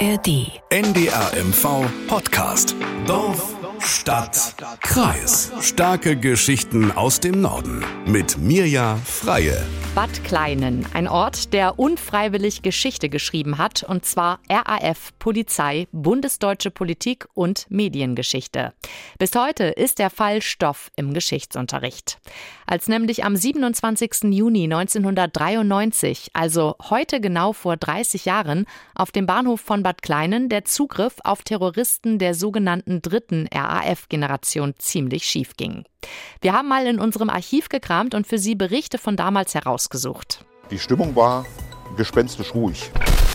ARD. NDRMV Podcast. Dorf, Stadt, Kreis. Starke Geschichten aus dem Norden. Mit Mirja Freie. Bad Kleinen, ein Ort, der unfreiwillig Geschichte geschrieben hat, und zwar RAF, Polizei, Bundesdeutsche Politik und Mediengeschichte. Bis heute ist der Fall Stoff im Geschichtsunterricht. Als nämlich am 27. Juni 1993, also heute genau vor 30 Jahren, auf dem Bahnhof von Bad Kleinen der Zugriff auf Terroristen der sogenannten dritten RAF-Generation ziemlich schief ging. Wir haben mal in unserem Archiv gekramt und für Sie Berichte von damals herausgesucht. Die Stimmung war gespenstisch ruhig.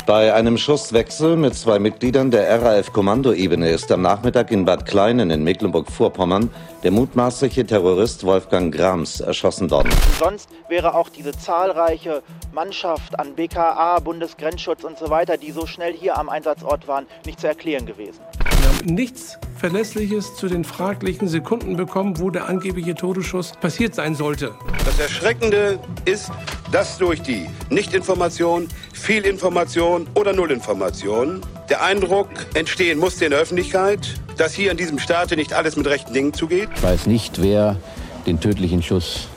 Bei einem Schusswechsel mit zwei Mitgliedern der RAF-Kommandoebene ist am Nachmittag in Bad Kleinen in Mecklenburg-Vorpommern der mutmaßliche Terrorist Wolfgang Grams erschossen worden. Sonst wäre auch diese zahlreiche Mannschaft an BKA, Bundesgrenzschutz und so weiter, die so schnell hier am Einsatzort waren, nicht zu erklären gewesen. Wir haben nichts Verlässliches zu den fraglichen Sekunden bekommen, wo der angebliche Todesschuss passiert sein sollte. Das Erschreckende ist, dass durch die Nichtinformation, Fehlinformation oder Nullinformation der Eindruck entstehen musste in der Öffentlichkeit, dass hier in diesem Staate nicht alles mit rechten Dingen zugeht. Ich weiß nicht, wer den tödlichen Schuss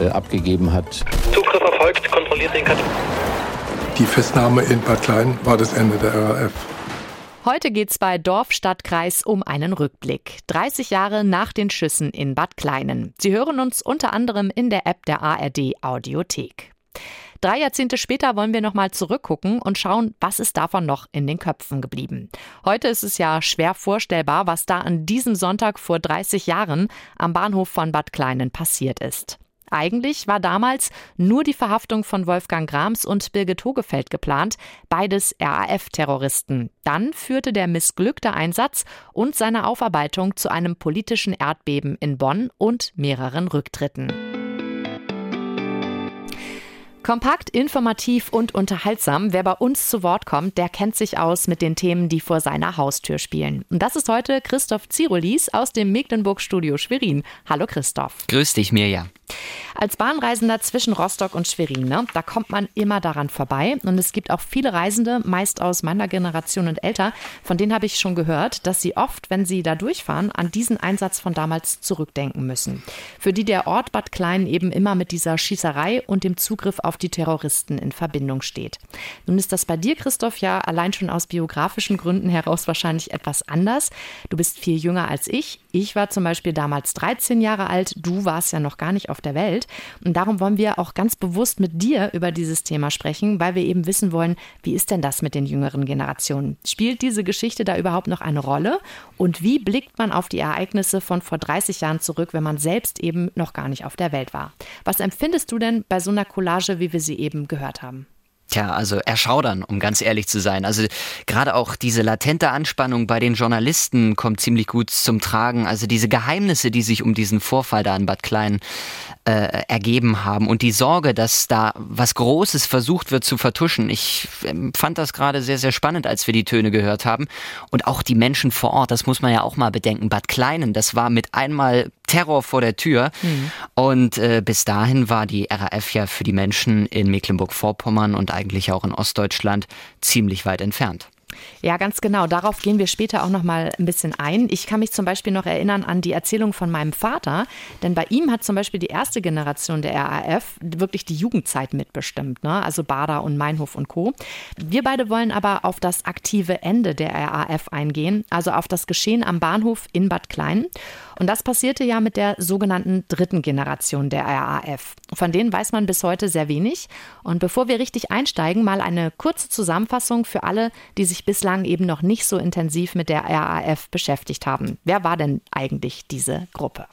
äh, abgegeben hat. Zugriff erfolgt, kontrolliert den Kat Die Festnahme in Bad Klein war das Ende der RAF. Heute geht's bei Dorf, Stadt, Kreis um einen Rückblick. 30 Jahre nach den Schüssen in Bad Kleinen. Sie hören uns unter anderem in der App der ARD Audiothek. Drei Jahrzehnte später wollen wir nochmal zurückgucken und schauen, was ist davon noch in den Köpfen geblieben. Heute ist es ja schwer vorstellbar, was da an diesem Sonntag vor 30 Jahren am Bahnhof von Bad Kleinen passiert ist. Eigentlich war damals nur die Verhaftung von Wolfgang Grams und Birgit Hogefeld geplant, beides RAF-Terroristen. Dann führte der missglückte Einsatz und seine Aufarbeitung zu einem politischen Erdbeben in Bonn und mehreren Rücktritten. Kompakt, informativ und unterhaltsam. Wer bei uns zu Wort kommt, der kennt sich aus mit den Themen, die vor seiner Haustür spielen. Und das ist heute Christoph Zirolis aus dem Mecklenburg-Studio Schwerin. Hallo Christoph. Grüß dich, Mirja. Als Bahnreisender zwischen Rostock und Schwerin, ne, da kommt man immer daran vorbei. Und es gibt auch viele Reisende, meist aus meiner Generation und älter, von denen habe ich schon gehört, dass sie oft, wenn sie da durchfahren, an diesen Einsatz von damals zurückdenken müssen. Für die der Ort Bad Klein eben immer mit dieser Schießerei und dem Zugriff auf die Terroristen in Verbindung steht. Nun ist das bei dir, Christoph, ja allein schon aus biografischen Gründen heraus wahrscheinlich etwas anders. Du bist viel jünger als ich. Ich war zum Beispiel damals 13 Jahre alt, du warst ja noch gar nicht auf der Welt. Und darum wollen wir auch ganz bewusst mit dir über dieses Thema sprechen, weil wir eben wissen wollen, wie ist denn das mit den jüngeren Generationen? Spielt diese Geschichte da überhaupt noch eine Rolle? Und wie blickt man auf die Ereignisse von vor 30 Jahren zurück, wenn man selbst eben noch gar nicht auf der Welt war? Was empfindest du denn bei so einer Collage, wie wir sie eben gehört haben? Tja, also erschaudern, um ganz ehrlich zu sein. Also gerade auch diese latente Anspannung bei den Journalisten kommt ziemlich gut zum Tragen. Also diese Geheimnisse, die sich um diesen Vorfall da in Bad Klein äh, ergeben haben und die Sorge, dass da was Großes versucht wird zu vertuschen. Ich ähm, fand das gerade sehr, sehr spannend, als wir die Töne gehört haben. Und auch die Menschen vor Ort, das muss man ja auch mal bedenken. Bad Kleinen, das war mit einmal Terror vor der Tür. Mhm. Und äh, bis dahin war die RAF ja für die Menschen in Mecklenburg-Vorpommern und eigentlich auch in Ostdeutschland ziemlich weit entfernt. Ja, ganz genau. Darauf gehen wir später auch noch mal ein bisschen ein. Ich kann mich zum Beispiel noch erinnern an die Erzählung von meinem Vater, denn bei ihm hat zum Beispiel die erste Generation der RAF wirklich die Jugendzeit mitbestimmt, ne? also Bader und Meinhof und Co. Wir beide wollen aber auf das aktive Ende der RAF eingehen, also auf das Geschehen am Bahnhof in Bad Klein. Und das passierte ja mit der sogenannten dritten Generation der RAF. Von denen weiß man bis heute sehr wenig. Und bevor wir richtig einsteigen, mal eine kurze Zusammenfassung für alle, die sich bislang eben noch nicht so intensiv mit der RAF beschäftigt haben. Wer war denn eigentlich diese Gruppe?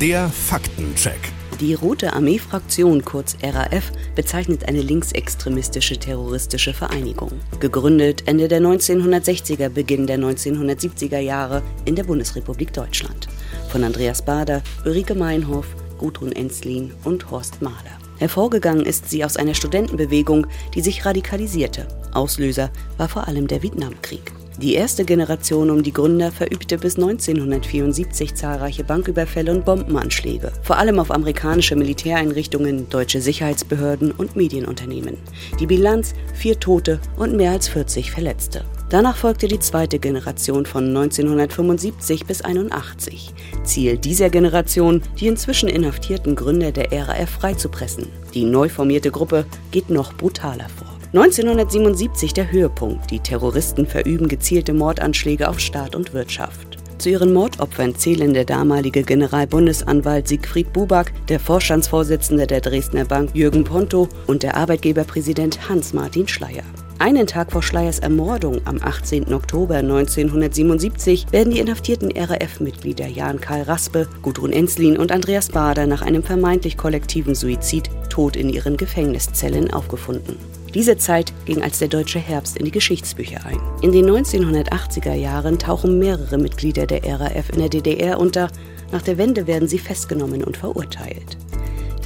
Der Faktencheck. Die Rote Armee-Fraktion, kurz RAF, bezeichnet eine linksextremistische terroristische Vereinigung. Gegründet Ende der 1960er, Beginn der 1970er Jahre in der Bundesrepublik Deutschland von Andreas Bader, Ulrike Meinhof, Gudrun Enslin und Horst Mahler. Hervorgegangen ist sie aus einer Studentenbewegung, die sich radikalisierte. Auslöser war vor allem der Vietnamkrieg. Die erste Generation um die Gründer verübte bis 1974 zahlreiche Banküberfälle und Bombenanschläge, vor allem auf amerikanische Militäreinrichtungen, deutsche Sicherheitsbehörden und Medienunternehmen. Die Bilanz vier Tote und mehr als 40 Verletzte. Danach folgte die zweite Generation von 1975 bis 81. Ziel dieser Generation, die inzwischen inhaftierten Gründer der RAF freizupressen. Die neu formierte Gruppe geht noch brutaler vor. 1977 der Höhepunkt. Die Terroristen verüben gezielte Mordanschläge auf Staat und Wirtschaft. Zu ihren Mordopfern zählen der damalige Generalbundesanwalt Siegfried Buback, der Vorstandsvorsitzende der Dresdner Bank Jürgen Ponto und der Arbeitgeberpräsident Hans-Martin Schleier. Einen Tag vor Schleiers Ermordung am 18. Oktober 1977 werden die inhaftierten RAF-Mitglieder Jan Karl Raspe, Gudrun Enslin und Andreas Bader nach einem vermeintlich kollektiven Suizid tot in ihren Gefängniszellen aufgefunden. Diese Zeit ging als der deutsche Herbst in die Geschichtsbücher ein. In den 1980er Jahren tauchen mehrere Mitglieder der RAF in der DDR unter. Nach der Wende werden sie festgenommen und verurteilt.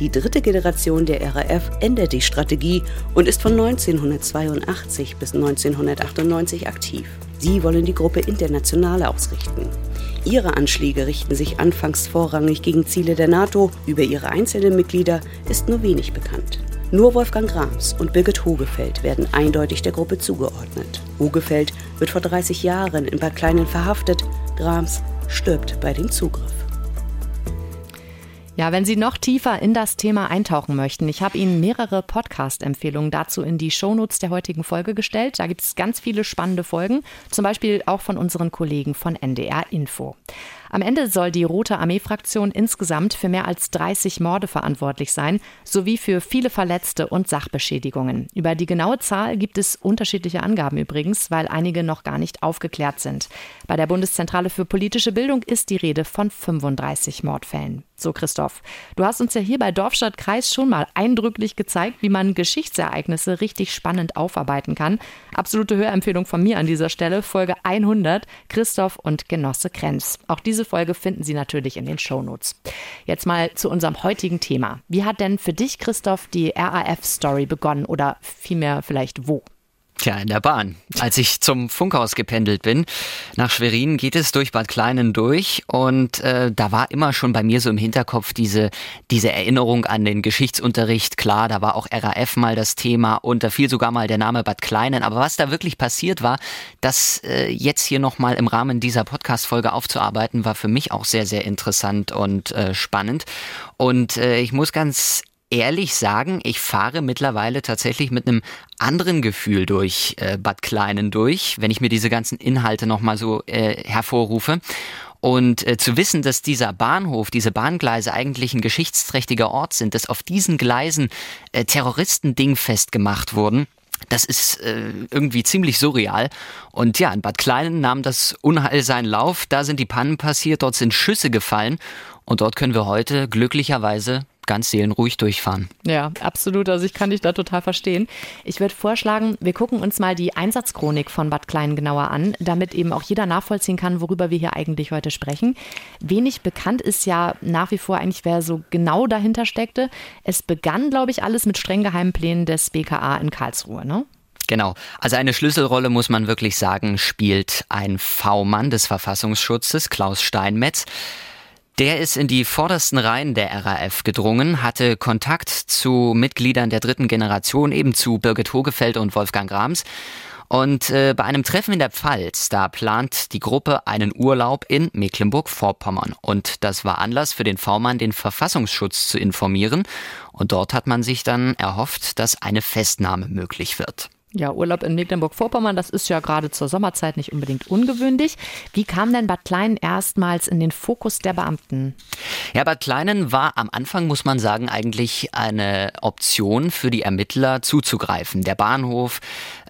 Die dritte Generation der RAF ändert die Strategie und ist von 1982 bis 1998 aktiv. Sie wollen die Gruppe international ausrichten. Ihre Anschläge richten sich anfangs vorrangig gegen Ziele der NATO. Über ihre einzelnen Mitglieder ist nur wenig bekannt. Nur Wolfgang Grams und Birgit Hogefeld werden eindeutig der Gruppe zugeordnet. Hogefeld wird vor 30 Jahren in Bad Kleinen verhaftet, Grams stirbt bei dem Zugriff. Ja, wenn Sie noch tiefer in das Thema eintauchen möchten, ich habe Ihnen mehrere Podcast-Empfehlungen dazu in die Shownotes der heutigen Folge gestellt. Da gibt es ganz viele spannende Folgen, zum Beispiel auch von unseren Kollegen von NDR Info. Am Ende soll die Rote Armee-Fraktion insgesamt für mehr als 30 Morde verantwortlich sein, sowie für viele Verletzte und Sachbeschädigungen. Über die genaue Zahl gibt es unterschiedliche Angaben übrigens, weil einige noch gar nicht aufgeklärt sind. Bei der Bundeszentrale für politische Bildung ist die Rede von 35 Mordfällen. So, Christoph, du hast uns ja hier bei Dorfstadt Kreis schon mal eindrücklich gezeigt, wie man Geschichtsereignisse richtig spannend aufarbeiten kann. Absolute Hörempfehlung von mir an dieser Stelle, Folge 100, Christoph und Genosse Krenz. Auch diese Folge finden Sie natürlich in den Shownotes. Jetzt mal zu unserem heutigen Thema. Wie hat denn für dich, Christoph, die RAF-Story begonnen oder vielmehr vielleicht wo? Tja, in der Bahn. Als ich zum Funkhaus gependelt bin, nach Schwerin geht es durch Bad Kleinen durch und äh, da war immer schon bei mir so im Hinterkopf diese, diese Erinnerung an den Geschichtsunterricht. Klar, da war auch RAF mal das Thema und da fiel sogar mal der Name Bad Kleinen. Aber was da wirklich passiert war, das äh, jetzt hier nochmal im Rahmen dieser Podcast-Folge aufzuarbeiten, war für mich auch sehr, sehr interessant und äh, spannend. Und äh, ich muss ganz ehrlich sagen, ich fahre mittlerweile tatsächlich mit einem anderen Gefühl durch äh, Bad Kleinen durch, wenn ich mir diese ganzen Inhalte nochmal so äh, hervorrufe. Und äh, zu wissen, dass dieser Bahnhof, diese Bahngleise eigentlich ein geschichtsträchtiger Ort sind, dass auf diesen Gleisen äh, Terroristen dingfest gemacht wurden, das ist äh, irgendwie ziemlich surreal. Und ja, in Bad Kleinen nahm das Unheil seinen Lauf. Da sind die Pannen passiert, dort sind Schüsse gefallen. Und dort können wir heute glücklicherweise ganz seelenruhig durchfahren. Ja, absolut. Also ich kann dich da total verstehen. Ich würde vorschlagen, wir gucken uns mal die Einsatzchronik von Bad Klein genauer an, damit eben auch jeder nachvollziehen kann, worüber wir hier eigentlich heute sprechen. Wenig bekannt ist ja nach wie vor eigentlich, wer so genau dahinter steckte. Es begann, glaube ich, alles mit streng geheimen Plänen des BKA in Karlsruhe, ne? Genau. Also eine Schlüsselrolle muss man wirklich sagen, spielt ein V-Mann des Verfassungsschutzes, Klaus Steinmetz. Der ist in die vordersten Reihen der RAF gedrungen, hatte Kontakt zu Mitgliedern der dritten Generation, eben zu Birgit Hogefeld und Wolfgang Grams. Und äh, bei einem Treffen in der Pfalz, da plant die Gruppe einen Urlaub in Mecklenburg-Vorpommern. Und das war Anlass für den V-Mann, den Verfassungsschutz zu informieren. Und dort hat man sich dann erhofft, dass eine Festnahme möglich wird. Ja, Urlaub in Mecklenburg-Vorpommern, das ist ja gerade zur Sommerzeit nicht unbedingt ungewöhnlich. Wie kam denn Bad Kleinen erstmals in den Fokus der Beamten? Ja, Bad Kleinen war am Anfang, muss man sagen, eigentlich eine Option für die Ermittler zuzugreifen. Der Bahnhof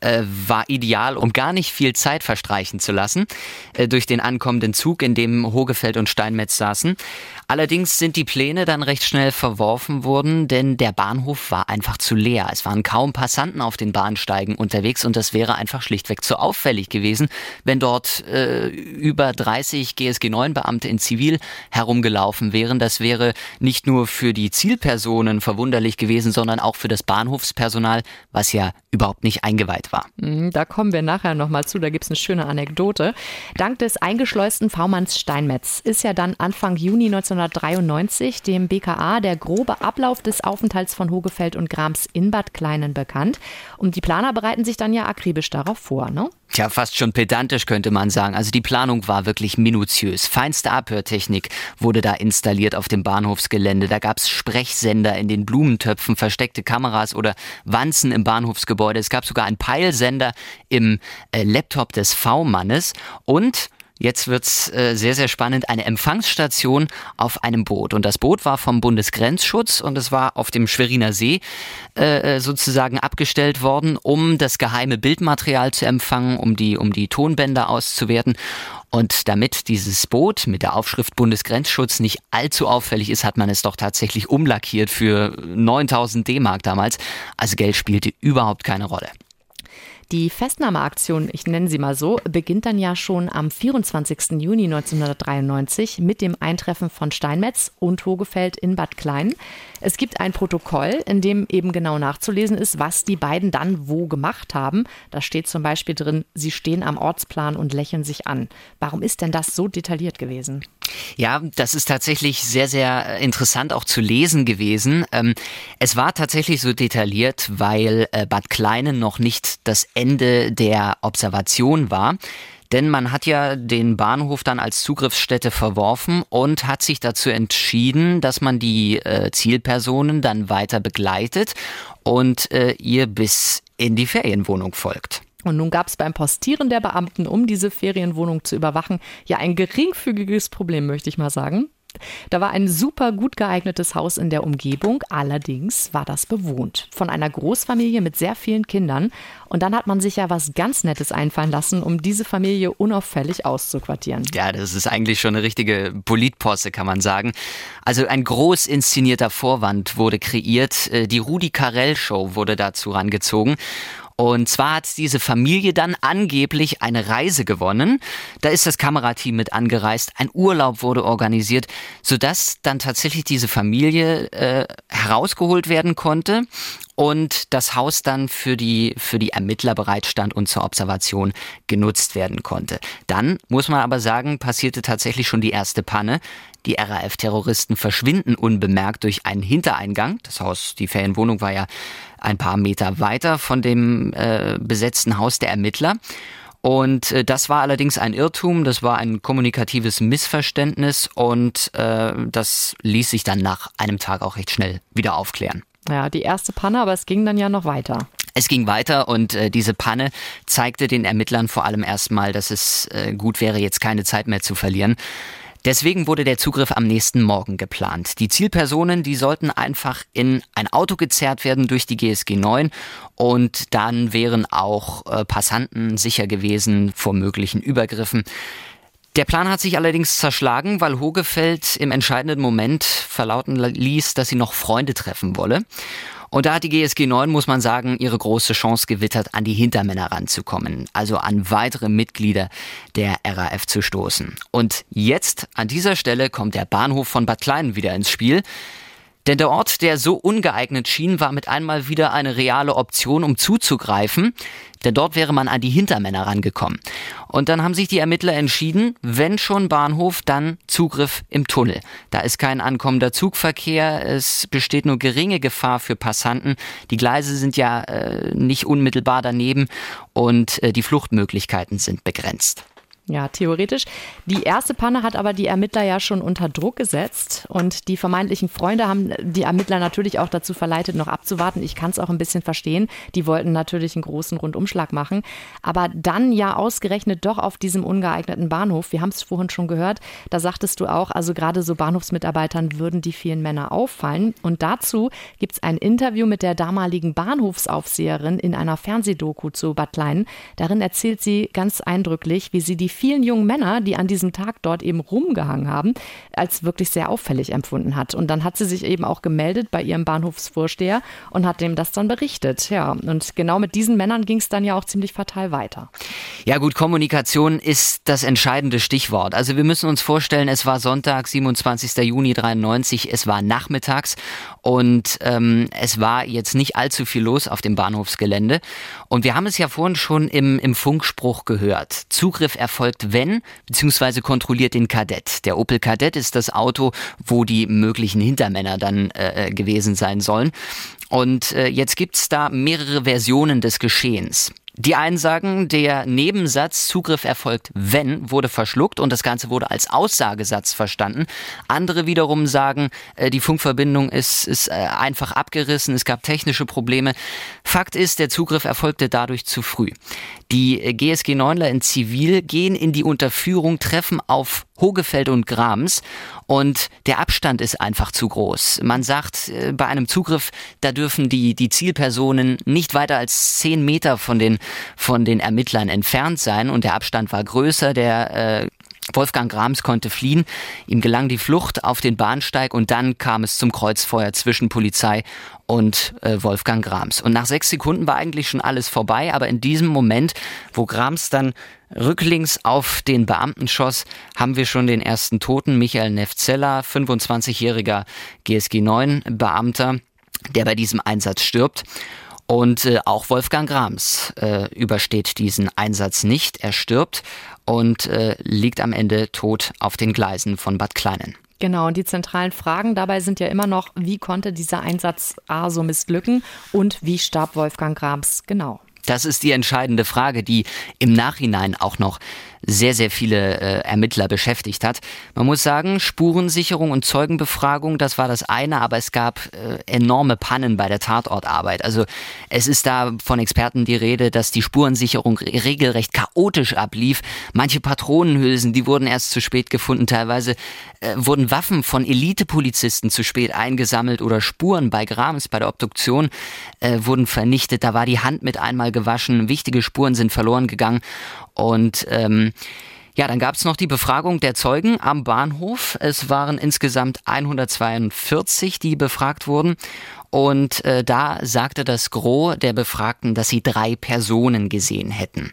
äh, war ideal, um gar nicht viel Zeit verstreichen zu lassen, äh, durch den ankommenden Zug, in dem Hogefeld und Steinmetz saßen. Allerdings sind die Pläne dann recht schnell verworfen worden, denn der Bahnhof war einfach zu leer. Es waren kaum Passanten auf den Bahnsteigen unterwegs und das wäre einfach schlichtweg zu auffällig gewesen, wenn dort äh, über 30 GSG 9 Beamte in Zivil herumgelaufen wären. Das wäre nicht nur für die Zielpersonen verwunderlich gewesen, sondern auch für das Bahnhofspersonal, was ja überhaupt nicht eingeweiht war. Mhm, da kommen wir nachher nochmal zu, da gibt es eine schöne Anekdote. Dank des eingeschleusten V-Manns Steinmetz ist ja dann Anfang Juni 1993 dem BKA der grobe Ablauf des Aufenthalts von Hogefeld und Grams in Bad Kleinen bekannt. Und die Planer bereiten sich dann ja akribisch darauf vor, ne? Tja, fast schon pedantisch könnte man sagen. Also die Planung war wirklich minutiös. Feinste Abhörtechnik wurde da installiert auf dem Bahnhofsgelände. Da gab es Sprechsender in den Blumentöpfen, versteckte Kameras oder Wanzen im Bahnhofsgebäude. Es gab sogar einen Peilsender im äh, Laptop des V-Mannes und Jetzt wird's äh, sehr, sehr spannend. Eine Empfangsstation auf einem Boot. Und das Boot war vom Bundesgrenzschutz und es war auf dem Schweriner See äh, äh, sozusagen abgestellt worden, um das geheime Bildmaterial zu empfangen, um die, um die Tonbänder auszuwerten. Und damit dieses Boot mit der Aufschrift Bundesgrenzschutz nicht allzu auffällig ist, hat man es doch tatsächlich umlackiert für 9000 D-Mark damals. Also Geld spielte überhaupt keine Rolle. Die Festnahmeaktion, ich nenne sie mal so, beginnt dann ja schon am 24. Juni 1993 mit dem Eintreffen von Steinmetz und Hogefeld in Bad Klein. Es gibt ein Protokoll, in dem eben genau nachzulesen ist, was die beiden dann wo gemacht haben. Da steht zum Beispiel drin, sie stehen am Ortsplan und lächeln sich an. Warum ist denn das so detailliert gewesen? Ja, das ist tatsächlich sehr, sehr interessant auch zu lesen gewesen. Ähm, es war tatsächlich so detailliert, weil äh, Bad Kleinen noch nicht das Ende der Observation war. Denn man hat ja den Bahnhof dann als Zugriffsstätte verworfen und hat sich dazu entschieden, dass man die äh, Zielpersonen dann weiter begleitet und äh, ihr bis in die Ferienwohnung folgt. Und nun gab es beim Postieren der Beamten, um diese Ferienwohnung zu überwachen, ja ein geringfügiges Problem, möchte ich mal sagen. Da war ein super gut geeignetes Haus in der Umgebung, allerdings war das bewohnt von einer Großfamilie mit sehr vielen Kindern. Und dann hat man sich ja was ganz Nettes einfallen lassen, um diese Familie unauffällig auszuquartieren. Ja, das ist eigentlich schon eine richtige Politposse, kann man sagen. Also ein groß inszenierter Vorwand wurde kreiert. Äh, die Rudi Carell Show wurde dazu rangezogen. Und zwar hat diese Familie dann angeblich eine Reise gewonnen. Da ist das Kamerateam mit angereist, ein Urlaub wurde organisiert, sodass dann tatsächlich diese Familie äh, herausgeholt werden konnte und das Haus dann für die, für die Ermittler bereitstand und zur Observation genutzt werden konnte. Dann muss man aber sagen, passierte tatsächlich schon die erste Panne. Die RAF-Terroristen verschwinden unbemerkt durch einen Hintereingang. Das Haus, die Ferienwohnung war ja ein paar Meter weiter von dem äh, besetzten Haus der Ermittler. Und äh, das war allerdings ein Irrtum, das war ein kommunikatives Missverständnis und äh, das ließ sich dann nach einem Tag auch recht schnell wieder aufklären. Ja, die erste Panne, aber es ging dann ja noch weiter. Es ging weiter und äh, diese Panne zeigte den Ermittlern vor allem erstmal, dass es äh, gut wäre, jetzt keine Zeit mehr zu verlieren. Deswegen wurde der Zugriff am nächsten Morgen geplant. Die Zielpersonen, die sollten einfach in ein Auto gezerrt werden durch die GSG 9 und dann wären auch äh, Passanten sicher gewesen vor möglichen Übergriffen. Der Plan hat sich allerdings zerschlagen, weil Hogefeld im entscheidenden Moment verlauten ließ, dass sie noch Freunde treffen wolle. Und da hat die GSG 9, muss man sagen, ihre große Chance gewittert, an die Hintermänner ranzukommen, also an weitere Mitglieder der RAF zu stoßen. Und jetzt, an dieser Stelle, kommt der Bahnhof von Bad Kleinen wieder ins Spiel. Denn der Ort, der so ungeeignet schien, war mit einmal wieder eine reale Option, um zuzugreifen. Denn dort wäre man an die Hintermänner rangekommen. Und dann haben sich die Ermittler entschieden, wenn schon Bahnhof, dann Zugriff im Tunnel. Da ist kein ankommender Zugverkehr, es besteht nur geringe Gefahr für Passanten. Die Gleise sind ja äh, nicht unmittelbar daneben und äh, die Fluchtmöglichkeiten sind begrenzt. Ja, theoretisch. Die erste Panne hat aber die Ermittler ja schon unter Druck gesetzt und die vermeintlichen Freunde haben die Ermittler natürlich auch dazu verleitet, noch abzuwarten. Ich kann es auch ein bisschen verstehen. Die wollten natürlich einen großen Rundumschlag machen, aber dann ja ausgerechnet doch auf diesem ungeeigneten Bahnhof. Wir haben es vorhin schon gehört. Da sagtest du auch, also gerade so Bahnhofsmitarbeitern würden die vielen Männer auffallen. Und dazu gibt es ein Interview mit der damaligen Bahnhofsaufseherin in einer Fernsehdoku zu Bad Klein. Darin erzählt sie ganz eindrücklich, wie sie die vielen jungen Männer, die an diesem Tag dort eben rumgehangen haben, als wirklich sehr auffällig empfunden hat. Und dann hat sie sich eben auch gemeldet bei ihrem Bahnhofsvorsteher und hat dem das dann berichtet. Ja, und genau mit diesen Männern ging es dann ja auch ziemlich fatal weiter. Ja gut, Kommunikation ist das entscheidende Stichwort. Also wir müssen uns vorstellen, es war Sonntag, 27. Juni 93, es war nachmittags und ähm, es war jetzt nicht allzu viel los auf dem Bahnhofsgelände. Und wir haben es ja vorhin schon im, im Funkspruch gehört. Zugriff erfolgt erfolgt, wenn, beziehungsweise kontrolliert den Kadett. Der Opel Kadett ist das Auto, wo die möglichen Hintermänner dann äh, äh gewesen sein sollen. Und äh, jetzt gibt's da mehrere Versionen des Geschehens. Die einen sagen, der Nebensatz Zugriff erfolgt, wenn, wurde verschluckt und das Ganze wurde als Aussagesatz verstanden. Andere wiederum sagen, äh, die Funkverbindung ist, ist äh, einfach abgerissen, es gab technische Probleme. Fakt ist, der Zugriff erfolgte dadurch zu früh. Die GSG 9ler in Zivil gehen in die Unterführung, treffen auf Hogefeld und Grams und der Abstand ist einfach zu groß. Man sagt, äh, bei einem Zugriff, da dürfen die, die Zielpersonen nicht weiter als zehn Meter von den, von den Ermittlern entfernt sein und der Abstand war größer. Der äh, Wolfgang Grams konnte fliehen. Ihm gelang die Flucht auf den Bahnsteig und dann kam es zum Kreuzfeuer zwischen Polizei und äh, Wolfgang Grams. Und nach sechs Sekunden war eigentlich schon alles vorbei, aber in diesem Moment, wo Grams dann rücklings auf den Beamten schoss, haben wir schon den ersten Toten, Michael Nefzeller, 25-jähriger GSG 9 Beamter, der bei diesem Einsatz stirbt. Und äh, auch Wolfgang Grams äh, übersteht diesen Einsatz nicht. Er stirbt und äh, liegt am Ende tot auf den Gleisen von Bad Kleinen. Genau, und die zentralen Fragen dabei sind ja immer noch, wie konnte dieser Einsatz A so missglücken und wie starb Wolfgang Grams genau? Das ist die entscheidende Frage, die im Nachhinein auch noch sehr, sehr viele äh, Ermittler beschäftigt hat. Man muss sagen, Spurensicherung und Zeugenbefragung, das war das eine, aber es gab äh, enorme Pannen bei der Tatortarbeit. Also es ist da von Experten die Rede, dass die Spurensicherung regelrecht chaotisch ablief. Manche Patronenhülsen, die wurden erst zu spät gefunden. Teilweise äh, wurden Waffen von Elitepolizisten zu spät eingesammelt oder Spuren bei Grams, bei der Obduktion äh, wurden vernichtet. Da war die Hand mit einmal gewaschen. Wichtige Spuren sind verloren gegangen. Und ähm, ja, dann gab es noch die Befragung der Zeugen am Bahnhof. Es waren insgesamt 142, die befragt wurden. Und äh, da sagte das Gros der Befragten, dass sie drei Personen gesehen hätten.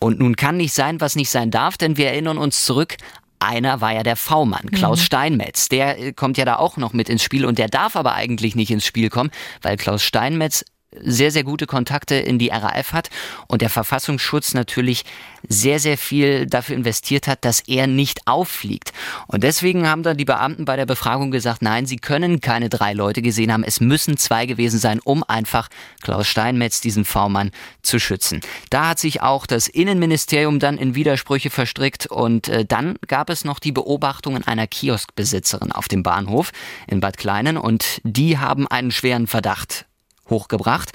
Und nun kann nicht sein, was nicht sein darf, denn wir erinnern uns zurück einer war ja der V-Mann, Klaus mhm. Steinmetz. Der äh, kommt ja da auch noch mit ins Spiel und der darf aber eigentlich nicht ins Spiel kommen, weil Klaus Steinmetz sehr, sehr gute Kontakte in die RAF hat und der Verfassungsschutz natürlich sehr, sehr viel dafür investiert hat, dass er nicht auffliegt. Und deswegen haben dann die Beamten bei der Befragung gesagt, nein, sie können keine drei Leute gesehen haben, es müssen zwei gewesen sein, um einfach Klaus Steinmetz, diesen V-Mann, zu schützen. Da hat sich auch das Innenministerium dann in Widersprüche verstrickt und äh, dann gab es noch die Beobachtungen einer Kioskbesitzerin auf dem Bahnhof in Bad Kleinen und die haben einen schweren Verdacht hochgebracht.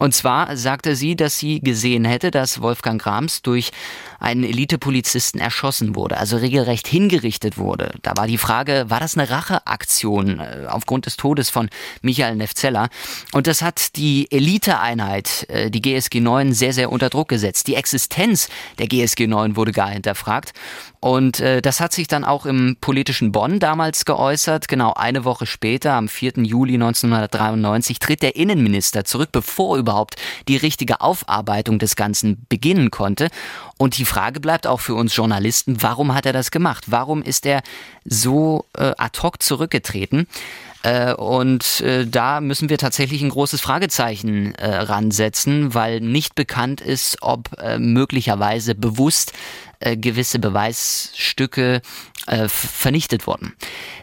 Und zwar sagte sie, dass sie gesehen hätte, dass Wolfgang Grams durch einen Elitepolizisten erschossen wurde, also regelrecht hingerichtet wurde. Da war die Frage, war das eine Racheaktion äh, aufgrund des Todes von Michael Nefzeller? Und das hat die Eliteeinheit, äh, die GSG 9, sehr, sehr unter Druck gesetzt. Die Existenz der GSG 9 wurde gar hinterfragt. Und äh, das hat sich dann auch im politischen Bonn damals geäußert. Genau eine Woche später, am 4. Juli 1993, tritt der Innenminister zurück, bevor überhaupt die richtige Aufarbeitung des Ganzen beginnen konnte. Und die Frage bleibt auch für uns Journalisten, warum hat er das gemacht? Warum ist er so äh, ad hoc zurückgetreten? Äh, und äh, da müssen wir tatsächlich ein großes Fragezeichen äh, ransetzen, weil nicht bekannt ist, ob möglicherweise bewusst gewisse Beweisstücke äh, vernichtet wurden.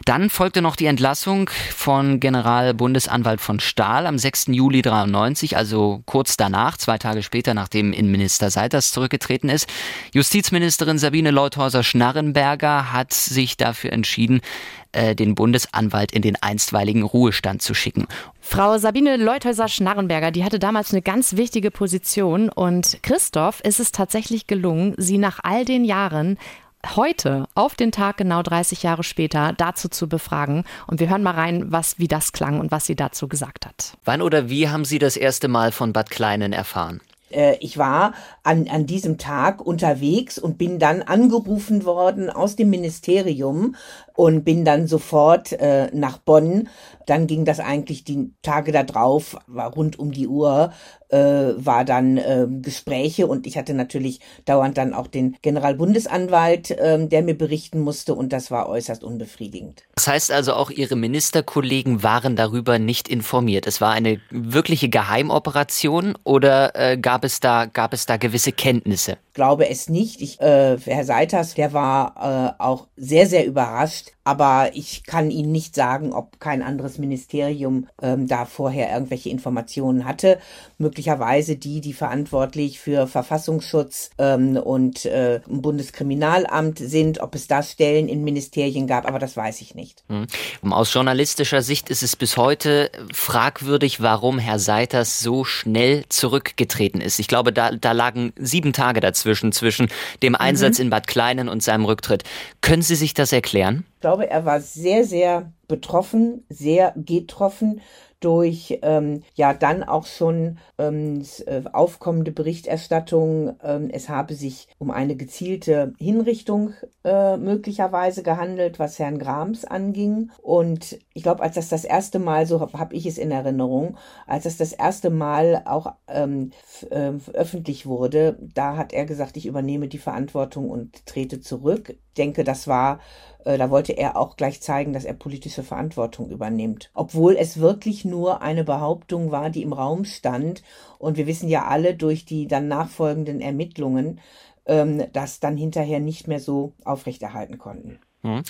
Dann folgte noch die Entlassung von Generalbundesanwalt von Stahl am 6. Juli 93, also kurz danach, zwei Tage später, nachdem Innenminister Seiters zurückgetreten ist. Justizministerin Sabine Leuthäuser-Schnarrenberger hat sich dafür entschieden, äh, den Bundesanwalt in den einstweiligen Ruhestand zu schicken. Frau Sabine Leuthäuser-Schnarrenberger, die hatte damals eine ganz wichtige Position und Christoph ist es tatsächlich gelungen, sie nach all den Jahren heute, auf den Tag genau 30 Jahre später, dazu zu befragen. Und wir hören mal rein, was, wie das klang und was sie dazu gesagt hat. Wann oder wie haben Sie das erste Mal von Bad Kleinen erfahren? Äh, ich war an, an diesem Tag unterwegs und bin dann angerufen worden aus dem Ministerium und bin dann sofort äh, nach Bonn. Dann ging das eigentlich die Tage darauf, war rund um die Uhr, äh, war dann äh, Gespräche und ich hatte natürlich dauernd dann auch den Generalbundesanwalt, äh, der mir berichten musste und das war äußerst unbefriedigend. Das heißt also auch Ihre Ministerkollegen waren darüber nicht informiert. Es war eine wirkliche Geheimoperation oder äh, gab es da gab es da gewisse Kenntnisse? glaube es nicht. Ich, äh, Herr Seiters, der war äh, auch sehr, sehr überrascht. Aber ich kann Ihnen nicht sagen, ob kein anderes Ministerium ähm, da vorher irgendwelche Informationen hatte. Möglicherweise die, die verantwortlich für Verfassungsschutz ähm, und äh, Bundeskriminalamt sind, ob es da Stellen in Ministerien gab, aber das weiß ich nicht. Hm. Aus journalistischer Sicht ist es bis heute fragwürdig, warum Herr Seiters so schnell zurückgetreten ist. Ich glaube, da, da lagen sieben Tage dazwischen zwischen dem Einsatz mhm. in Bad Kleinen und seinem Rücktritt. Können Sie sich das erklären? Ich glaube, er war sehr, sehr betroffen, sehr getroffen durch ähm, ja dann auch schon ähm, äh, aufkommende Berichterstattung, ähm, es habe sich um eine gezielte Hinrichtung äh, möglicherweise gehandelt, was Herrn Grams anging. Und ich glaube, als das das erste Mal, so habe hab ich es in Erinnerung, als das das erste Mal auch ähm, äh, öffentlich wurde, da hat er gesagt, ich übernehme die Verantwortung und trete zurück. Ich denke, das war äh, da wollte er auch gleich zeigen, dass er politische Verantwortung übernimmt. Obwohl es wirklich nur eine Behauptung war, die im Raum stand. Und wir wissen ja alle durch die dann nachfolgenden Ermittlungen, ähm, dass dann hinterher nicht mehr so aufrechterhalten konnten. Hm.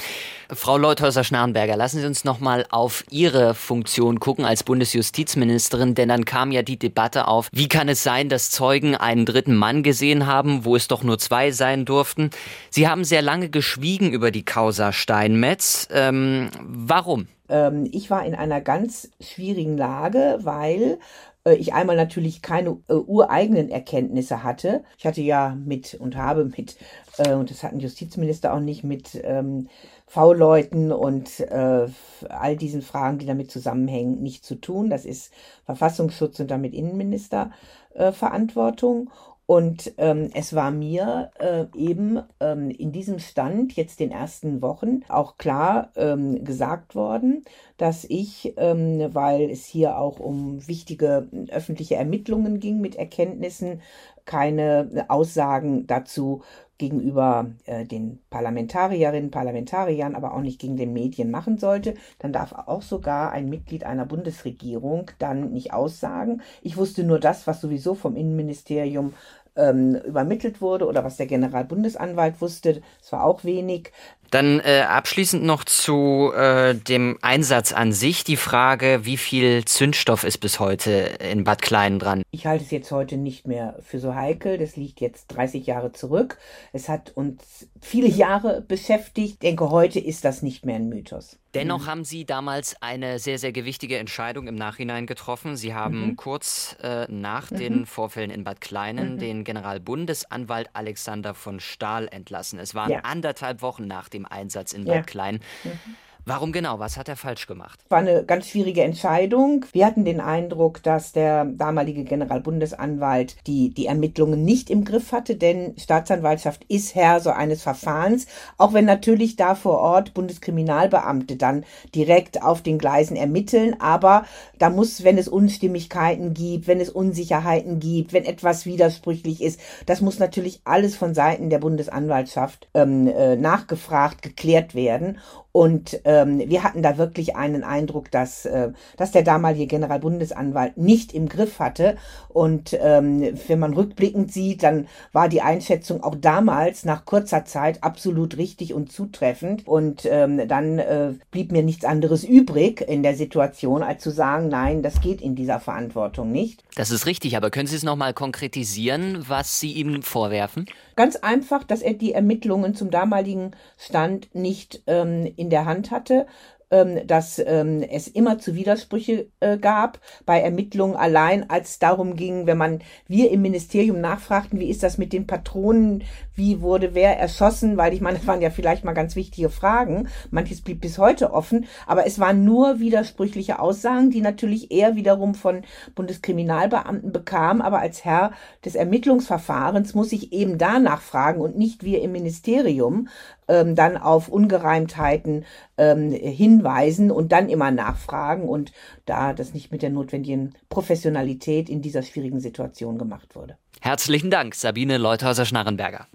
Frau Leuthäuser-Schnarrenberger, lassen Sie uns noch mal auf Ihre Funktion gucken als Bundesjustizministerin, denn dann kam ja die Debatte auf, wie kann es sein, dass Zeugen einen dritten Mann gesehen haben, wo es doch nur zwei sein durften. Sie haben sehr lange geschwiegen über die Causa Steinmetz. Ähm, warum? Ähm, ich war in einer ganz schwierigen Lage, weil äh, ich einmal natürlich keine äh, ureigenen Erkenntnisse hatte. Ich hatte ja mit und habe mit, äh, und das hatten Justizminister auch nicht, mit ähm, V-Leuten und äh, all diesen Fragen, die damit zusammenhängen, nicht zu tun. Das ist Verfassungsschutz und damit Innenminister äh. Und ähm, es war mir äh, eben ähm, in diesem Stand jetzt den ersten Wochen auch klar ähm, gesagt worden, dass ich, ähm, weil es hier auch um wichtige öffentliche Ermittlungen ging mit Erkenntnissen, keine Aussagen dazu gegenüber äh, den Parlamentarierinnen, Parlamentariern, aber auch nicht gegen den Medien machen sollte, dann darf auch sogar ein Mitglied einer Bundesregierung dann nicht aussagen. Ich wusste nur das, was sowieso vom Innenministerium ähm, übermittelt wurde oder was der Generalbundesanwalt wusste. Das war auch wenig. Dann äh, abschließend noch zu äh, dem Einsatz an sich die Frage, wie viel Zündstoff ist bis heute in Bad Kleinen dran? Ich halte es jetzt heute nicht mehr für so heikel. Das liegt jetzt 30 Jahre zurück. Es hat uns viele Jahre beschäftigt. Ich denke, heute ist das nicht mehr ein Mythos. Dennoch haben Sie damals eine sehr, sehr gewichtige Entscheidung im Nachhinein getroffen. Sie haben mhm. kurz äh, nach mhm. den Vorfällen in Bad Kleinen mhm. den Generalbundesanwalt Alexander von Stahl entlassen. Es waren ja. anderthalb Wochen nach dem dem Einsatz in Bad ja. Klein. Mhm. Warum genau? Was hat er falsch gemacht? War eine ganz schwierige Entscheidung. Wir hatten den Eindruck, dass der damalige Generalbundesanwalt die, die Ermittlungen nicht im Griff hatte, denn Staatsanwaltschaft ist Herr so eines Verfahrens, auch wenn natürlich da vor Ort Bundeskriminalbeamte dann direkt auf den Gleisen ermitteln. Aber da muss, wenn es Unstimmigkeiten gibt, wenn es Unsicherheiten gibt, wenn etwas widersprüchlich ist, das muss natürlich alles von Seiten der Bundesanwaltschaft ähm, äh, nachgefragt, geklärt werden. Und ähm, wir hatten da wirklich einen Eindruck, dass, äh, dass der damalige Generalbundesanwalt nicht im Griff hatte. Und ähm, wenn man rückblickend sieht, dann war die Einschätzung auch damals nach kurzer Zeit absolut richtig und zutreffend. Und ähm, dann äh, blieb mir nichts anderes übrig in der Situation, als zu sagen, nein, das geht in dieser Verantwortung nicht. Das ist richtig, aber können Sie es nochmal konkretisieren, was Sie ihm vorwerfen? Ganz einfach, dass er die Ermittlungen zum damaligen Stand nicht ähm, in der Hand hatte ähm, dass ähm, es immer zu Widersprüche äh, gab bei Ermittlungen allein, als darum ging, wenn man wir im Ministerium nachfragten, wie ist das mit den Patronen, wie wurde wer erschossen, weil ich meine, das waren ja vielleicht mal ganz wichtige Fragen. Manches blieb bis heute offen, aber es waren nur widersprüchliche Aussagen, die natürlich er wiederum von Bundeskriminalbeamten bekam, aber als Herr des Ermittlungsverfahrens muss ich eben danach fragen und nicht wir im Ministerium, ähm, dann auf Ungereimtheiten ähm, hinweisen und dann immer nachfragen und da das nicht mit der notwendigen Professionalität in dieser schwierigen Situation gemacht wurde. Herzlichen Dank, Sabine Leuthauser-Schnarrenberger.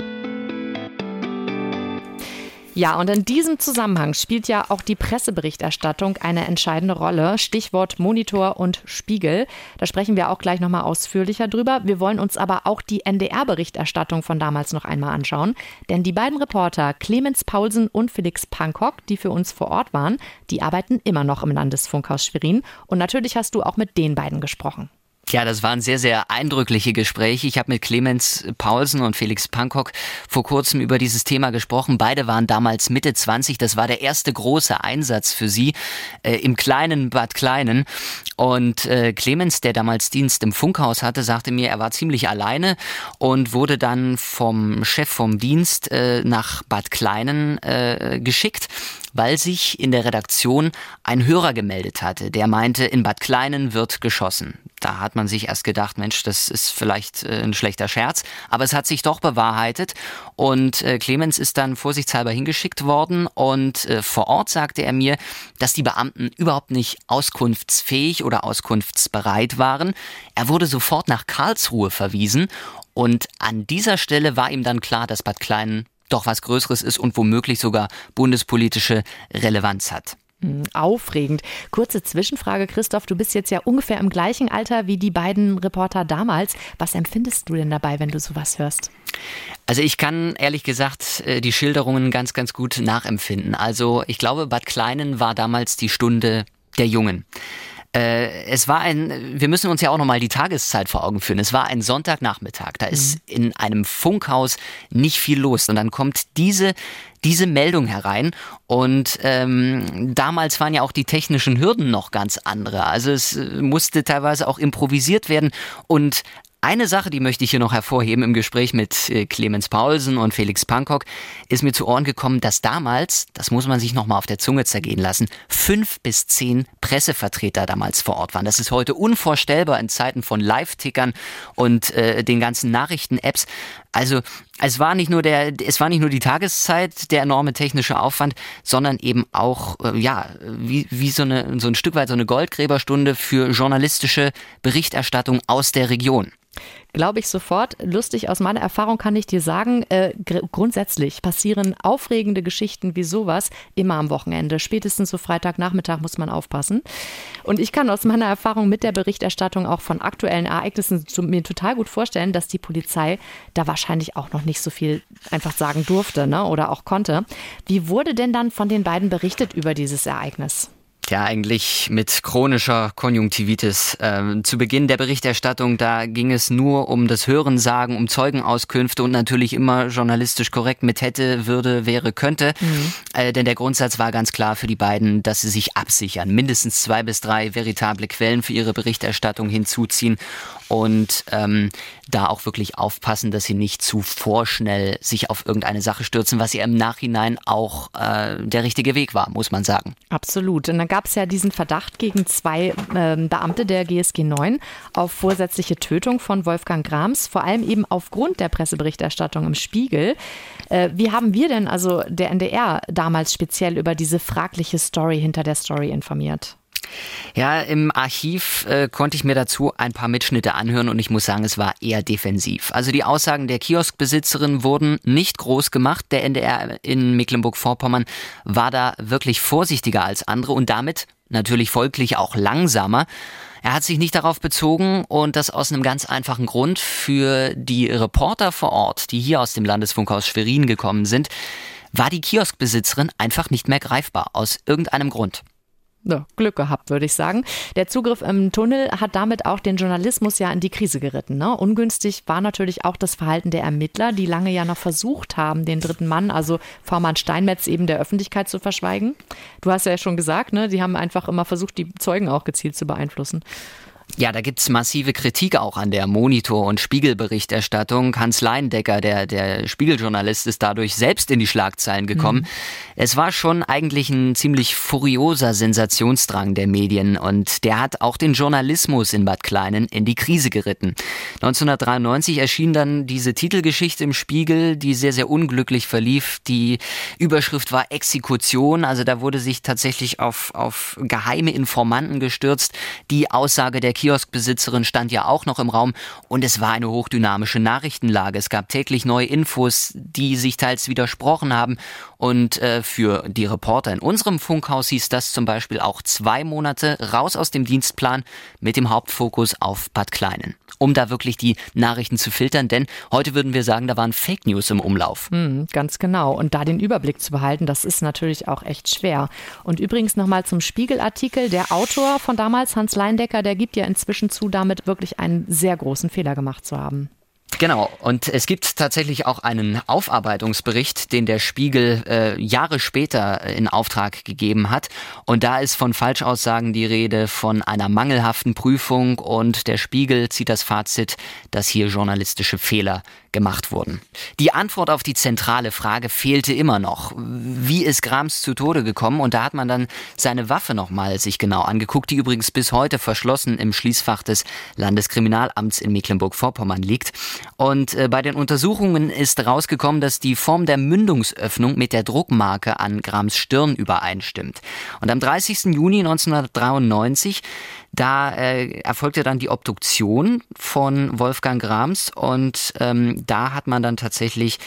Ja, und in diesem Zusammenhang spielt ja auch die Presseberichterstattung eine entscheidende Rolle. Stichwort Monitor und Spiegel. Da sprechen wir auch gleich nochmal ausführlicher drüber. Wir wollen uns aber auch die NDR-Berichterstattung von damals noch einmal anschauen. Denn die beiden Reporter Clemens Paulsen und Felix Pankok, die für uns vor Ort waren, die arbeiten immer noch im Landesfunkhaus Schwerin. Und natürlich hast du auch mit den beiden gesprochen. Ja, das waren sehr, sehr eindrückliche Gespräche. Ich habe mit Clemens Paulsen und Felix Pankok vor kurzem über dieses Thema gesprochen. Beide waren damals Mitte 20. Das war der erste große Einsatz für sie äh, im kleinen Bad Kleinen. Und äh, Clemens, der damals Dienst im Funkhaus hatte, sagte mir, er war ziemlich alleine und wurde dann vom Chef vom Dienst äh, nach Bad Kleinen äh, geschickt weil sich in der Redaktion ein Hörer gemeldet hatte, der meinte, in Bad Kleinen wird geschossen. Da hat man sich erst gedacht, Mensch, das ist vielleicht äh, ein schlechter Scherz, aber es hat sich doch bewahrheitet und äh, Clemens ist dann vorsichtshalber hingeschickt worden und äh, vor Ort sagte er mir, dass die Beamten überhaupt nicht auskunftsfähig oder auskunftsbereit waren. Er wurde sofort nach Karlsruhe verwiesen und an dieser Stelle war ihm dann klar, dass Bad Kleinen doch was Größeres ist und womöglich sogar bundespolitische Relevanz hat. Hm, aufregend. Kurze Zwischenfrage, Christoph. Du bist jetzt ja ungefähr im gleichen Alter wie die beiden Reporter damals. Was empfindest du denn dabei, wenn du sowas hörst? Also ich kann ehrlich gesagt äh, die Schilderungen ganz, ganz gut nachempfinden. Also ich glaube, Bad Kleinen war damals die Stunde der Jungen. Äh, es war ein, wir müssen uns ja auch nochmal die Tageszeit vor Augen führen. Es war ein Sonntagnachmittag. Da ist mhm. in einem Funkhaus nicht viel los. Und dann kommt diese diese Meldung herein. Und ähm, damals waren ja auch die technischen Hürden noch ganz andere. Also es äh, musste teilweise auch improvisiert werden. Und eine Sache, die möchte ich hier noch hervorheben im Gespräch mit äh, Clemens Paulsen und Felix Pankok, ist mir zu Ohren gekommen, dass damals, das muss man sich nochmal auf der Zunge zergehen lassen, fünf bis zehn Pressevertreter damals vor Ort waren. Das ist heute unvorstellbar in Zeiten von Live-Tickern und äh, den ganzen Nachrichten-Apps. Also es war nicht nur der, es war nicht nur die Tageszeit, der enorme technische Aufwand, sondern eben auch äh, ja wie, wie so eine so ein Stück weit so eine Goldgräberstunde für journalistische Berichterstattung aus der Region. Glaube ich sofort. Lustig, aus meiner Erfahrung kann ich dir sagen, äh, gr grundsätzlich passieren aufregende Geschichten wie sowas immer am Wochenende. Spätestens so Freitagnachmittag muss man aufpassen. Und ich kann aus meiner Erfahrung mit der Berichterstattung auch von aktuellen Ereignissen mir total gut vorstellen, dass die Polizei da wahrscheinlich auch noch nicht so viel einfach sagen durfte ne, oder auch konnte. Wie wurde denn dann von den beiden berichtet über dieses Ereignis? Ja, eigentlich mit chronischer Konjunktivitis. Ähm, zu Beginn der Berichterstattung, da ging es nur um das Hörensagen, um Zeugenauskünfte und natürlich immer journalistisch korrekt mit hätte, würde, wäre, könnte. Mhm. Äh, denn der Grundsatz war ganz klar für die beiden, dass sie sich absichern, mindestens zwei bis drei veritable Quellen für ihre Berichterstattung hinzuziehen und ähm, da auch wirklich aufpassen, dass sie nicht zu vorschnell sich auf irgendeine Sache stürzen, was ja im Nachhinein auch äh, der richtige Weg war, muss man sagen. Absolut. Und dann gab es ja diesen Verdacht gegen zwei äh, Beamte der GSG 9 auf vorsätzliche Tötung von Wolfgang Grams, vor allem eben aufgrund der Presseberichterstattung im Spiegel. Äh, wie haben wir denn, also der NDR, damals speziell über diese fragliche Story hinter der Story informiert? Ja, im Archiv äh, konnte ich mir dazu ein paar Mitschnitte anhören und ich muss sagen, es war eher defensiv. Also die Aussagen der Kioskbesitzerin wurden nicht groß gemacht. Der NDR in Mecklenburg-Vorpommern war da wirklich vorsichtiger als andere und damit natürlich folglich auch langsamer. Er hat sich nicht darauf bezogen und das aus einem ganz einfachen Grund. Für die Reporter vor Ort, die hier aus dem Landesfunkhaus Schwerin gekommen sind, war die Kioskbesitzerin einfach nicht mehr greifbar, aus irgendeinem Grund ja, Glück gehabt, würde ich sagen. Der Zugriff im Tunnel hat damit auch den Journalismus ja in die Krise geritten. Ne? Ungünstig war natürlich auch das Verhalten der Ermittler, die lange ja noch versucht haben, den dritten Mann, also V-Mann Steinmetz, eben der Öffentlichkeit zu verschweigen. Du hast ja schon gesagt, ne? die haben einfach immer versucht, die Zeugen auch gezielt zu beeinflussen. Ja, da gibt's massive Kritik auch an der Monitor- und Spiegelberichterstattung. Hans Leindecker, der, der Spiegeljournalist, ist dadurch selbst in die Schlagzeilen gekommen. Mhm. Es war schon eigentlich ein ziemlich furioser Sensationsdrang der Medien und der hat auch den Journalismus in Bad Kleinen in die Krise geritten. 1993 erschien dann diese Titelgeschichte im Spiegel, die sehr, sehr unglücklich verlief. Die Überschrift war Exekution, also da wurde sich tatsächlich auf, auf geheime Informanten gestürzt. Die Aussage der Kioskbesitzerin stand ja auch noch im Raum und es war eine hochdynamische Nachrichtenlage. Es gab täglich neue Infos, die sich teils widersprochen haben und äh, für die Reporter in unserem Funkhaus hieß das zum Beispiel auch zwei Monate raus aus dem Dienstplan mit dem Hauptfokus auf Bad Kleinen um da wirklich die Nachrichten zu filtern, denn heute würden wir sagen, da waren Fake News im Umlauf. Hm, ganz genau. Und da den Überblick zu behalten, das ist natürlich auch echt schwer. Und übrigens nochmal zum Spiegelartikel. Der Autor von damals, Hans Leindecker, der gibt ja inzwischen zu, damit wirklich einen sehr großen Fehler gemacht zu haben. Genau, und es gibt tatsächlich auch einen Aufarbeitungsbericht, den der Spiegel äh, Jahre später in Auftrag gegeben hat. Und da ist von Falschaussagen die Rede von einer mangelhaften Prüfung und der Spiegel zieht das Fazit, dass hier journalistische Fehler gemacht wurden. Die Antwort auf die zentrale Frage fehlte immer noch. Wie ist Grams zu Tode gekommen? Und da hat man dann seine Waffe nochmal sich genau angeguckt, die übrigens bis heute verschlossen im Schließfach des Landeskriminalamts in Mecklenburg-Vorpommern liegt. Und äh, bei den Untersuchungen ist rausgekommen, dass die Form der Mündungsöffnung mit der Druckmarke an Grams Stirn übereinstimmt. Und am 30. Juni 1993 da äh, erfolgte dann die Obduktion von Wolfgang Grams und ähm, da hat man dann tatsächlich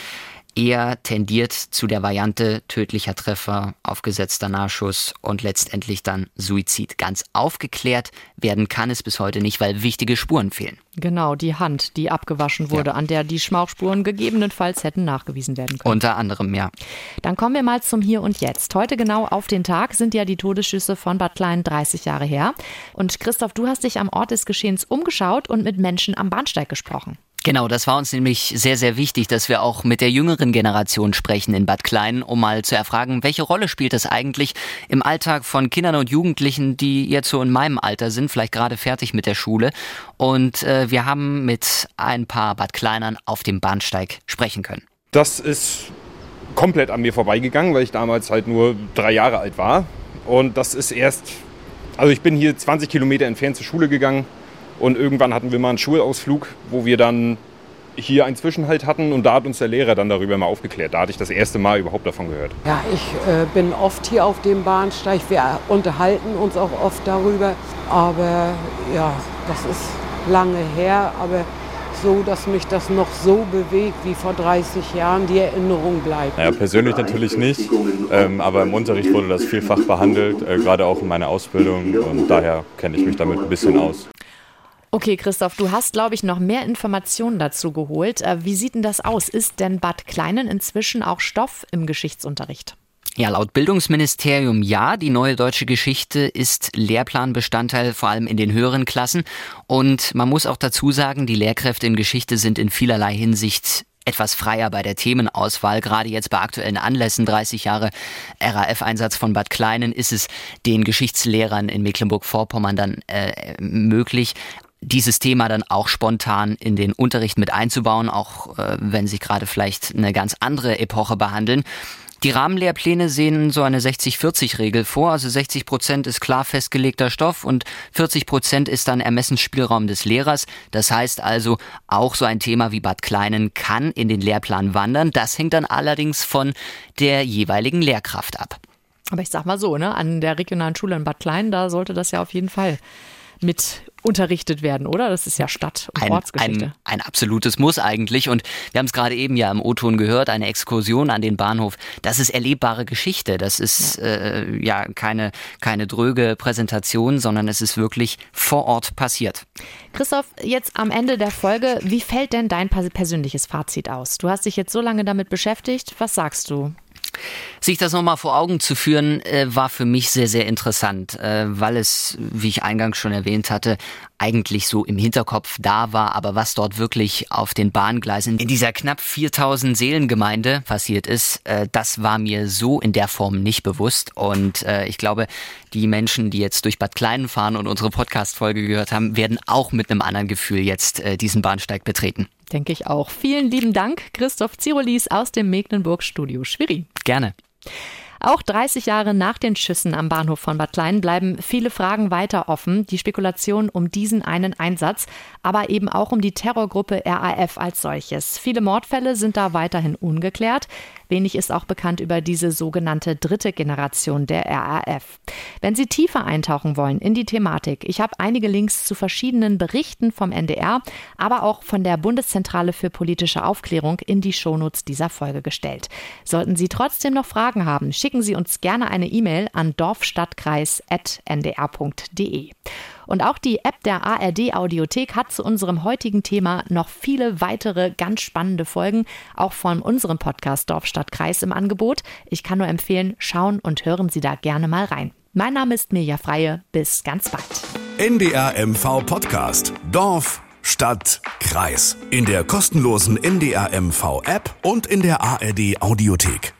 eher tendiert zu der Variante tödlicher Treffer, aufgesetzter Nachschuss und letztendlich dann Suizid. Ganz aufgeklärt werden kann es bis heute nicht, weil wichtige Spuren fehlen. Genau, die Hand, die abgewaschen wurde, ja. an der die Schmauchspuren gegebenenfalls hätten nachgewiesen werden können. Unter anderem, ja. Dann kommen wir mal zum Hier und Jetzt. Heute genau auf den Tag sind ja die Todesschüsse von Bad Klein 30 Jahre her. Und Christoph, du hast dich am Ort des Geschehens umgeschaut und mit Menschen am Bahnsteig gesprochen. Genau, das war uns nämlich sehr, sehr wichtig, dass wir auch mit der jüngeren Generation sprechen in Bad Klein, um mal zu erfragen, welche Rolle spielt das eigentlich im Alltag von Kindern und Jugendlichen, die jetzt so in meinem Alter sind, vielleicht gerade fertig mit der Schule. Und äh, wir haben mit ein paar Bad Kleinern auf dem Bahnsteig sprechen können. Das ist komplett an mir vorbeigegangen, weil ich damals halt nur drei Jahre alt war. Und das ist erst, also ich bin hier 20 Kilometer entfernt zur Schule gegangen und irgendwann hatten wir mal einen Schulausflug, wo wir dann hier einen Zwischenhalt hatten und da hat uns der Lehrer dann darüber mal aufgeklärt. Da hatte ich das erste Mal überhaupt davon gehört. Ja, ich äh, bin oft hier auf dem Bahnsteig. Wir unterhalten uns auch oft darüber. Aber ja, das ist lange her. Aber so, dass mich das noch so bewegt wie vor 30 Jahren, die Erinnerung bleibt. Naja, persönlich natürlich nicht, ähm, aber im Unterricht wurde das vielfach behandelt, äh, gerade auch in meiner Ausbildung und daher kenne ich mich damit ein bisschen aus. Okay, Christoph, du hast, glaube ich, noch mehr Informationen dazu geholt. Äh, wie sieht denn das aus? Ist denn Bad Kleinen inzwischen auch Stoff im Geschichtsunterricht? Ja, laut Bildungsministerium ja. Die neue deutsche Geschichte ist Lehrplanbestandteil, vor allem in den höheren Klassen. Und man muss auch dazu sagen, die Lehrkräfte in Geschichte sind in vielerlei Hinsicht etwas freier bei der Themenauswahl. Gerade jetzt bei aktuellen Anlässen, 30 Jahre RAF-Einsatz von Bad Kleinen, ist es den Geschichtslehrern in Mecklenburg-Vorpommern dann äh, möglich, dieses Thema dann auch spontan in den Unterricht mit einzubauen, auch äh, wenn sie gerade vielleicht eine ganz andere Epoche behandeln. Die Rahmenlehrpläne sehen so eine 60-40-Regel vor. Also 60 Prozent ist klar festgelegter Stoff und 40 Prozent ist dann Ermessensspielraum des Lehrers. Das heißt also, auch so ein Thema wie Bad Kleinen kann in den Lehrplan wandern. Das hängt dann allerdings von der jeweiligen Lehrkraft ab. Aber ich sag mal so, ne, an der regionalen Schule in Bad Kleinen, da sollte das ja auf jeden Fall mit unterrichtet werden, oder? Das ist ja Stadt- und ein, Ortsgeschichte. Ein, ein absolutes Muss eigentlich. Und wir haben es gerade eben ja im O-Ton gehört, eine Exkursion an den Bahnhof. Das ist erlebbare Geschichte. Das ist ja, äh, ja keine, keine dröge Präsentation, sondern es ist wirklich vor Ort passiert. Christoph, jetzt am Ende der Folge, wie fällt denn dein persönliches Fazit aus? Du hast dich jetzt so lange damit beschäftigt. Was sagst du? Sich das nochmal vor Augen zu führen, äh, war für mich sehr, sehr interessant, äh, weil es, wie ich eingangs schon erwähnt hatte, eigentlich so im Hinterkopf da war, aber was dort wirklich auf den Bahngleisen in dieser knapp 4000 Seelengemeinde passiert ist, äh, das war mir so in der Form nicht bewusst und ich glaube, die Menschen, die jetzt durch Bad Kleinen fahren und unsere Podcast-Folge gehört haben, werden auch mit einem anderen Gefühl jetzt diesen Bahnsteig betreten. Denke ich auch. Vielen lieben Dank, Christoph Zirolis aus dem Mecklenburg-Studio Schwerin. Gerne. Auch 30 Jahre nach den Schüssen am Bahnhof von Bad Klein bleiben viele Fragen weiter offen. Die Spekulation um diesen einen Einsatz, aber eben auch um die Terrorgruppe RAF als solches. Viele Mordfälle sind da weiterhin ungeklärt. Wenig ist auch bekannt über diese sogenannte dritte Generation der RAF. Wenn Sie tiefer eintauchen wollen in die Thematik, ich habe einige Links zu verschiedenen Berichten vom NDR, aber auch von der Bundeszentrale für politische Aufklärung in die Shownotes dieser Folge gestellt. Sollten Sie trotzdem noch Fragen haben, schicken Sie uns gerne eine E-Mail an dorfstadtkreis.ndr.de. Und auch die App der ARD Audiothek hat zu unserem heutigen Thema noch viele weitere ganz spannende Folgen, auch von unserem Podcast Dorfstadtkreis im Angebot. Ich kann nur empfehlen, schauen und hören Sie da gerne mal rein. Mein Name ist Mirja Freie. Bis ganz bald. NDR MV Podcast. Dorf, Stadt, Kreis. In der kostenlosen NDR MV App und in der ARD Audiothek.